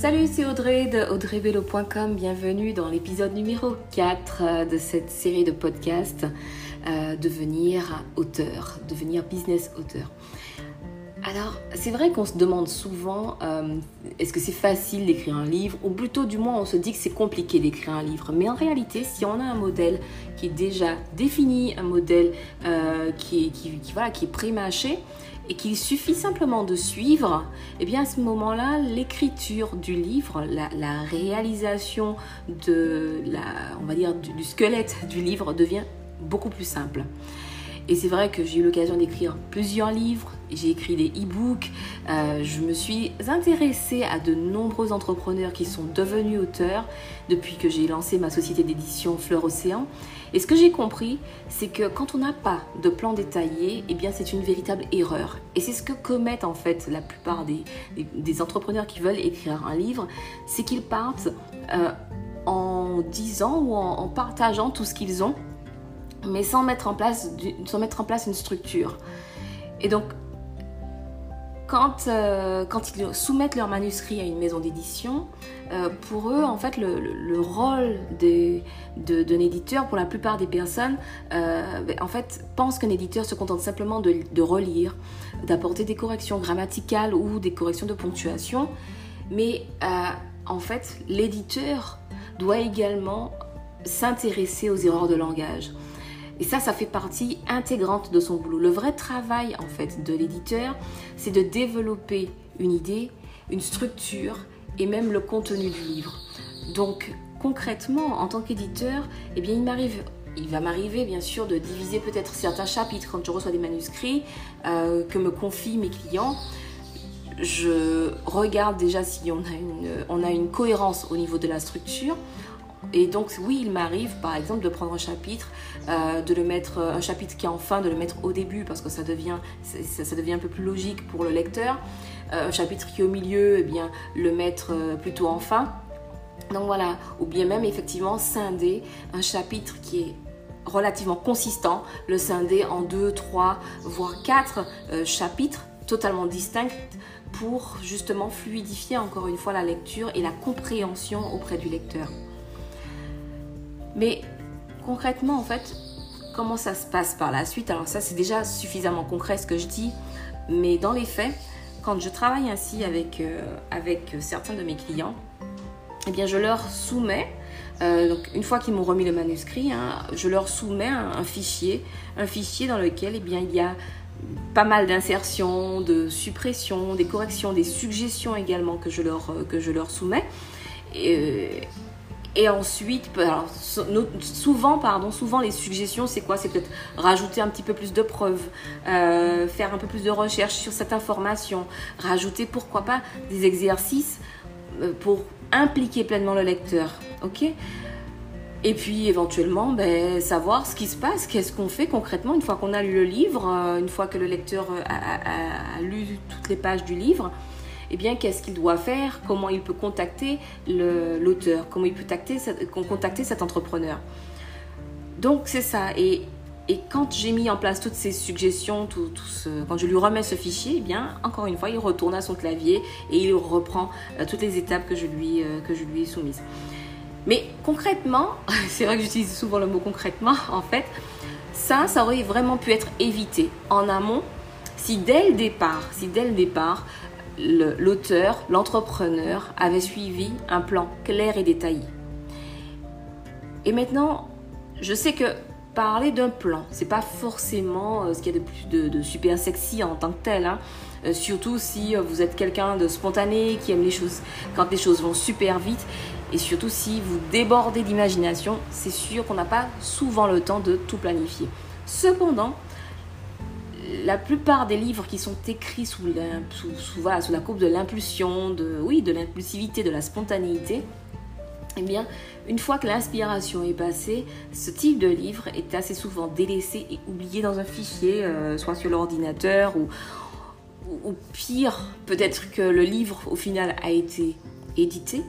Salut, c'est Audrey de audreyvelo.com. Bienvenue dans l'épisode numéro 4 euh, de cette série de podcasts euh, Devenir auteur, devenir business auteur. Alors, c'est vrai qu'on se demande souvent euh, est-ce que c'est facile d'écrire un livre ou plutôt du moins on se dit que c'est compliqué d'écrire un livre. Mais en réalité, si on a un modèle qui est déjà défini, un modèle qui, qui, voilà, qui est pré-mâché, et qu'il suffit simplement de suivre, eh bien à ce moment-là, l'écriture du livre, la, réalisation de la, on va dire, du squelette du livre devient beaucoup plus simple. Et c'est vrai que j'ai eu l'occasion d'écrire plusieurs livres, j'ai écrit des e-books, euh, je me suis intéressée à de nombreux entrepreneurs qui sont devenus auteurs depuis que j'ai lancé ma société d'édition Fleur Océan. Et ce que j'ai compris, c'est que quand on n'a pas de plan détaillé, eh bien c'est une véritable erreur. Et c'est ce que commettent en fait la plupart des, des, entrepreneurs qui veulent écrire un livre, c'est qu'ils partent euh, en disant ou en partageant tout ce qu'ils ont mais sans mettre en place, sans mettre en place une structure. Et donc, quand, euh, quand ils soumettent leur manuscrit à une maison d'édition, euh, pour eux, en fait, le, le, rôle d'un éditeur, pour la plupart des personnes, euh, ben, en fait, pensent qu'un éditeur se contente simplement de, de relire, d'apporter des corrections grammaticales ou des corrections de ponctuation. Mais en fait, l'éditeur doit également s'intéresser aux erreurs de langage. Et ça, ça fait partie intégrante de son boulot. Le vrai travail, en fait, de l'éditeur, c'est de développer une idée, une structure et même le contenu du livre. Donc, concrètement, en tant qu'éditeur, eh bien, il m'arrive il va m'arriver bien sûr de diviser peut-être certains chapitres quand je reçois des manuscrits euh, que me confient mes clients. Je regarde déjà si on a, une, on a une cohérence au niveau de la structure. Et donc oui, il m'arrive par exemple de prendre un chapitre, euh, de le mettre, euh, un chapitre qui est en fin, de le mettre au début parce que ça devient, un peu plus logique pour le lecteur. Euh, un chapitre qui est au milieu, eh bien le mettre plutôt en fin. Donc voilà, ou bien même effectivement scinder un chapitre qui est relativement consistant, le scinder en deux, trois, voire quatre chapitres totalement distincts pour justement fluidifier encore une fois la lecture et la compréhension auprès du lecteur. Mais concrètement, en fait, comment ça se passe par la suite? Alors ça, c'est déjà suffisamment concret ce que je dis, mais dans les faits, quand je travaille ainsi avec, euh, avec certains de mes clients, eh bien, je leur soumets, euh, donc une fois qu'ils m'ont remis le manuscrit, hein, je leur soumets un, fichier, un fichier dans lequel eh bien, il y a pas mal d'insertions, de suppressions, des corrections, des suggestions également que je leur, que je leur soumets. Et, et ensuite, souvent, pardon, souvent les suggestions, c'est quoi? C'est peut-être rajouter un petit peu plus de preuves, euh, faire un peu plus de recherche sur cette information, rajouter pourquoi pas des exercices euh, pour impliquer pleinement le lecteur, ok? Et puis éventuellement, ben, savoir ce qui se passe, qu'est-ce qu'on fait concrètement une fois qu'on a lu le livre, euh, une fois que le lecteur a lu toutes les pages du livre eh bien, qu'est-ce qu'il doit faire? Comment il peut contacter l'auteur? Comment il peut contacter, cet entrepreneur? Donc, c'est ça. Et, quand j'ai mis en place toutes ces suggestions, quand je lui remets ce fichier, eh bien, encore une fois, il retourne à son clavier et il reprend euh, toutes les étapes que je lui, euh, que je lui ai soumises. Mais concrètement, c'est vrai que j'utilise souvent le mot concrètement, en fait, ça, ça aurait vraiment pu être évité en amont si dès le départ, si dès le départ, l'auteur, l'entrepreneur avait suivi un plan clair et détaillé. Et maintenant, je sais que parler d'un plan, c'est pas forcément euh, ce qu'il y a de plus de, super sexy en tant que tel. Hein. Euh, surtout si euh, vous êtes quelqu'un de spontané, qui aime les choses quand les choses vont super vite. Et surtout si vous débordez d'imagination, c'est sûr qu'on n'a pas souvent le temps de tout planifier. Cependant, la plupart des livres qui sont écrits sous la, sous, la coupe de l'impulsion, de, oui, de l'impulsivité, de la spontanéité, eh bien, une fois que l'inspiration est passée, ce type de livre est assez souvent délaissé et oublié dans un fichier, euh, soit sur l'ordinateur ou, ou, pire, peut-être que le livre au final a été édité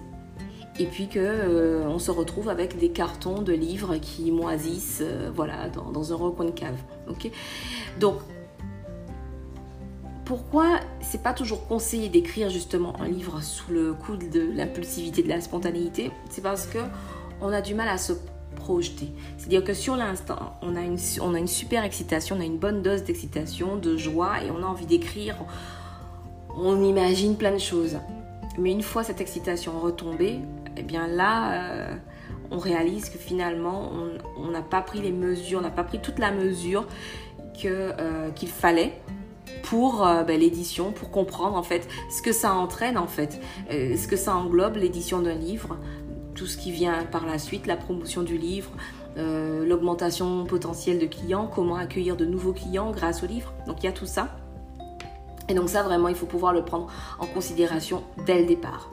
et puis que euh, se retrouve avec des cartons de livres qui moisissent, euh, voilà, dans, un recoin de cave. Donc pourquoi c'est pas toujours conseillé d'écrire justement un livre sous le coup de l'impulsivité, de la spontanéité? C'est parce que on a du mal à se projeter. C'est-à-dire que sur l'instant, on, a une, super excitation, on a une bonne dose d'excitation, de joie, et on a envie d'écrire. On imagine plein de choses. Mais une fois cette excitation retombée, eh bien là, euh, on réalise que finalement, on n'a pas pris les mesures, on n'a pas pris toute la mesure euh, qu'il fallait pour euh, ben, l'édition, pour comprendre en fait ce que ça entraîne en fait, ce que ça englobe l'édition d'un livre, tout ce qui vient par la suite, la promotion du livre, l'augmentation potentielle de clients, comment accueillir de nouveaux clients grâce au livre. Donc il y a tout ça. Et donc ça vraiment, il faut pouvoir le prendre en considération dès le départ.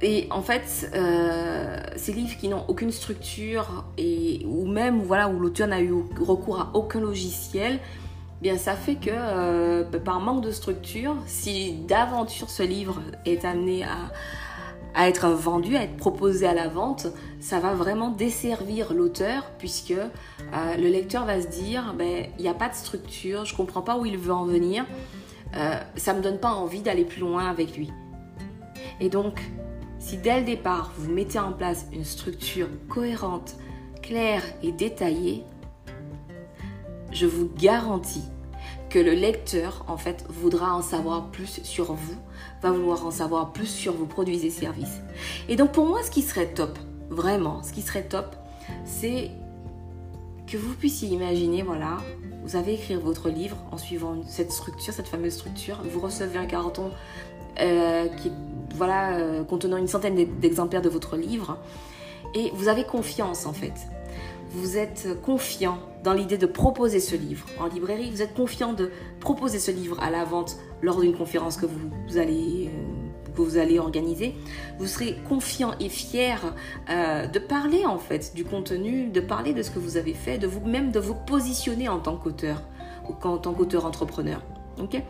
Et en fait, euh, ces livres qui n'ont aucune structure et ou même voilà où l'auteur n'a eu recours à aucun logiciel, bien ça fait que euh, par manque de structure, si d'aventure ce livre est amené à, être vendu, à être proposé à la vente, ça va vraiment desservir l'auteur puisque euh, le lecteur va se dire ben il n'y a pas de structure, je comprends pas où il veut en venir, ça me donne pas envie d'aller plus loin avec lui. Et donc si dès le départ, vous mettez en place une structure cohérente, claire et détaillée, je vous garantis que le lecteur, en fait, voudra en savoir plus sur vous, va vouloir en savoir plus sur vos produits et services. Et donc, pour moi, ce qui serait top, vraiment, ce qui serait top, c'est que vous puissiez imaginer, voilà, vous avez écrit votre livre en suivant cette structure, cette fameuse structure, vous recevez un carton euh, qui voilà, euh, contenant une centaine d'exemplaires de votre livre. Et vous avez confiance en fait. Vous êtes confiant dans l'idée de proposer ce livre en librairie. Vous êtes confiant de proposer ce livre à la vente lors d'une conférence que vous, allez, euh, que vous allez organiser. Vous serez confiant et fier de parler en fait du contenu, de parler de ce que vous avez fait, de vous-même de vous positionner en tant qu'auteur ou en tant qu'auteur entrepreneur. ok?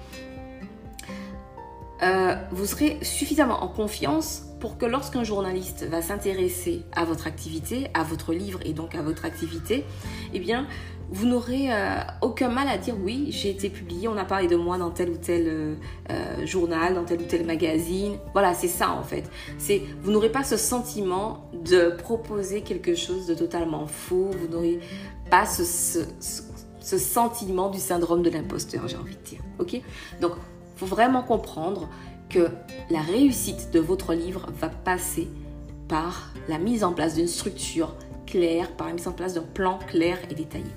Euh, vous serez suffisamment en confiance pour que lorsqu'un journaliste va s'intéresser à votre activité, à votre livre et donc à votre activité, eh bien, vous n'aurez euh, aucun mal à dire oui, j'ai été publié, on a parlé de moi dans tel ou tel euh, journal, dans tel ou tel magazine. Voilà, c'est ça en fait. C'est vous n'aurez pas ce sentiment de proposer quelque chose de totalement faux. Vous n'aurez pas ce, ce, sentiment du syndrome de l'imposteur, j'ai envie de dire. Ok? Donc faut vraiment comprendre que la réussite de votre livre va passer par la mise en place d'une structure claire, par la mise en place d'un plan clair et détaillé.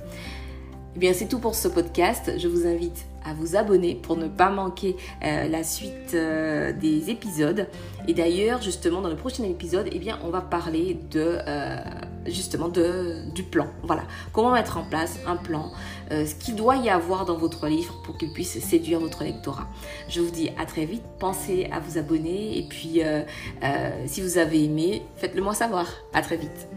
Eh bien, c'est tout pour ce podcast. Je vous invite à vous abonner pour ne pas manquer euh, la suite euh, des épisodes. Et d'ailleurs, justement, dans le prochain épisode, eh bien, on va parler de euh, justement du plan. Voilà, comment mettre en place un plan, ce qu'il doit y avoir dans votre livre pour qu'il puisse séduire votre lectorat. Je vous dis à très vite. Pensez à vous abonner et puis si vous avez aimé, faites-le moi savoir. À très vite.